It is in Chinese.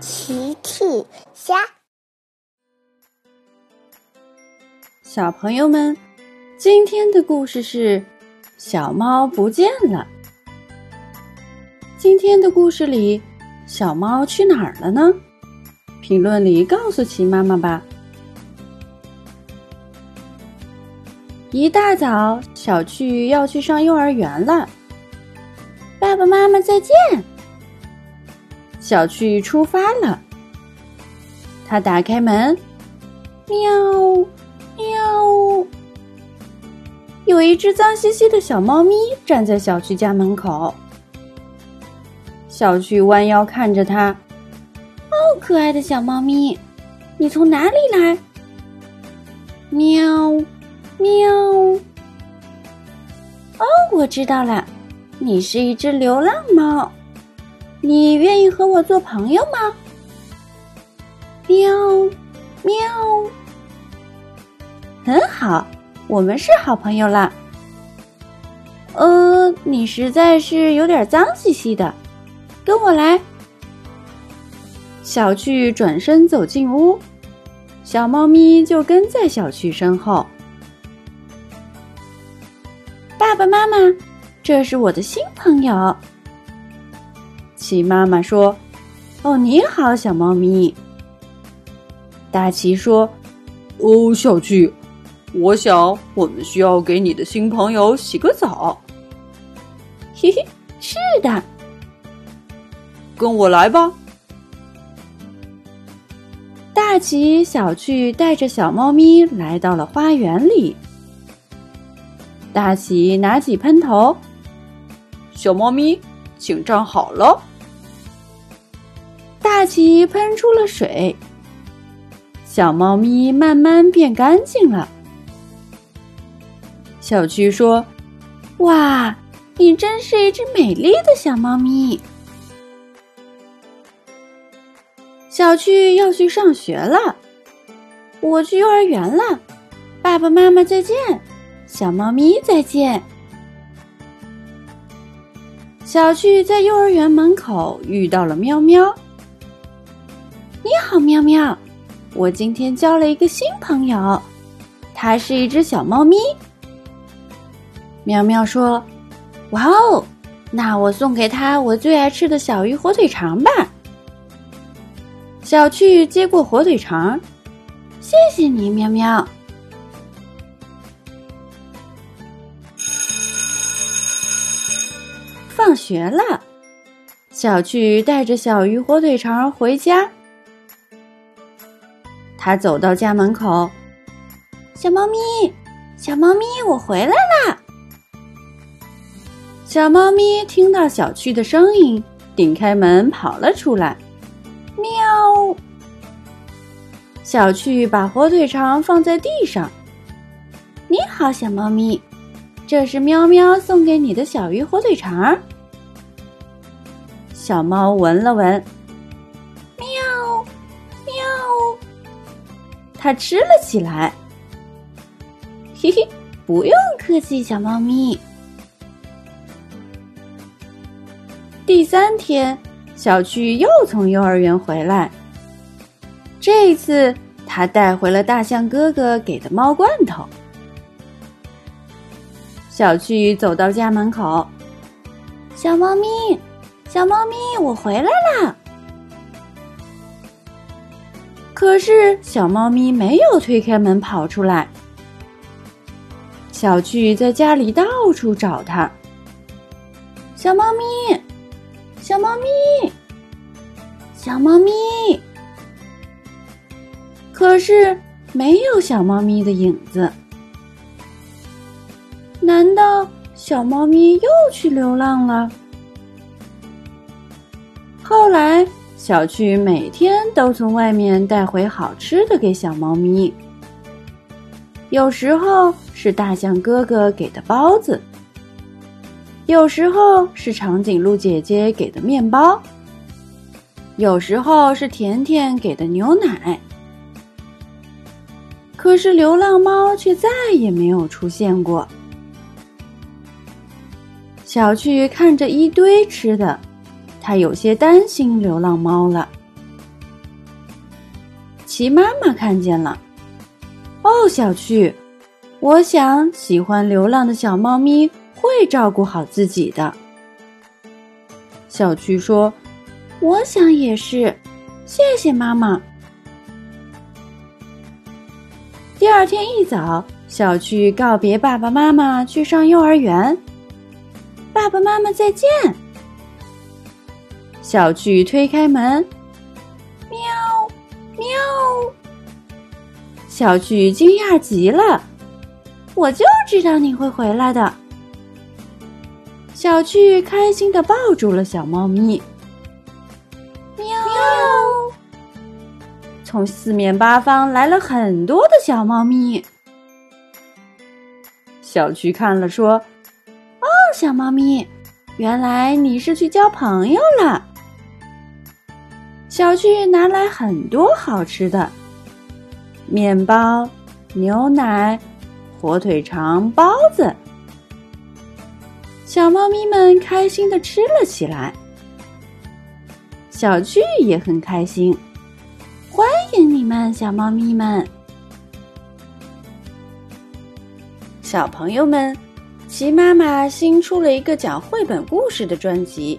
奇趣虾，小朋友们，今天的故事是小猫不见了。今天的故事里，小猫去哪儿了呢？评论里告诉奇妈妈吧。一大早，小趣要去上幼儿园了。爸爸妈妈再见。小趣出发了。他打开门，喵喵，有一只脏兮兮的小猫咪站在小区家门口。小趣弯腰看着它，哦，可爱的小猫咪，你从哪里来？喵喵，哦，我知道了，你是一只流浪猫。你愿意和我做朋友吗？喵，喵，很好，我们是好朋友了。呃，你实在是有点脏兮兮的，跟我来。小趣转身走进屋，小猫咪就跟在小趣身后。爸爸妈妈，这是我的新朋友。奇妈妈说：“哦，你好，小猫咪。”大奇说：“哦，小趣，我想我们需要给你的新朋友洗个澡。”嘿嘿，是的，跟我来吧。大奇、小趣带着小猫咪来到了花园里。大奇拿起喷头，小猫咪，请站好了。大奇喷出了水，小猫咪慢慢变干净了。小趣说：“哇，你真是一只美丽的小猫咪。”小趣要去上学了，我去幼儿园了，爸爸妈妈再见，小猫咪再见。小趣在幼儿园门口遇到了喵喵。你好，喵喵！我今天交了一个新朋友，它是一只小猫咪。喵喵说：“哇哦，那我送给他我最爱吃的小鱼火腿肠吧。”小趣接过火腿肠，谢谢你，喵喵。放学了，小趣带着小鱼火腿肠回家。他走到家门口，小猫咪，小猫咪，我回来啦！小猫咪听到小趣的声音，顶开门跑了出来，喵！小趣把火腿肠放在地上。你好，小猫咪，这是喵喵送给你的小鱼火腿肠。小猫闻了闻。它吃了起来，嘿嘿，不用客气，小猫咪。第三天，小趣又从幼儿园回来，这一次他带回了大象哥哥给的猫罐头。小趣走到家门口，小猫咪，小猫咪，我回来啦！可是小猫咪没有推开门跑出来。小趣在家里到处找它。小猫咪，小猫咪，小猫咪。可是没有小猫咪的影子。难道小猫咪又去流浪了？后来。小趣每天都从外面带回好吃的给小猫咪，有时候是大象哥哥给的包子，有时候是长颈鹿姐姐给的面包，有时候是甜甜给的牛奶。可是流浪猫却再也没有出现过。小趣看着一堆吃的。他有些担心流浪猫了。齐妈妈看见了。哦，小趣，我想喜欢流浪的小猫咪会照顾好自己的。小趣说：“我想也是，谢谢妈妈。”第二天一早，小趣告别爸爸妈妈去上幼儿园。爸爸妈妈再见。小趣推开门，喵喵。小趣惊讶极了，我就知道你会回来的。小趣开心的抱住了小猫咪，喵。从四面八方来了很多的小猫咪。小趣看了说：“哦，小猫咪，原来你是去交朋友了。”小巨拿来很多好吃的面包、牛奶、火腿肠、包子，小猫咪们开心的吃了起来。小巨也很开心。欢迎你们，小猫咪们！小朋友们，齐妈妈新出了一个讲绘本故事的专辑，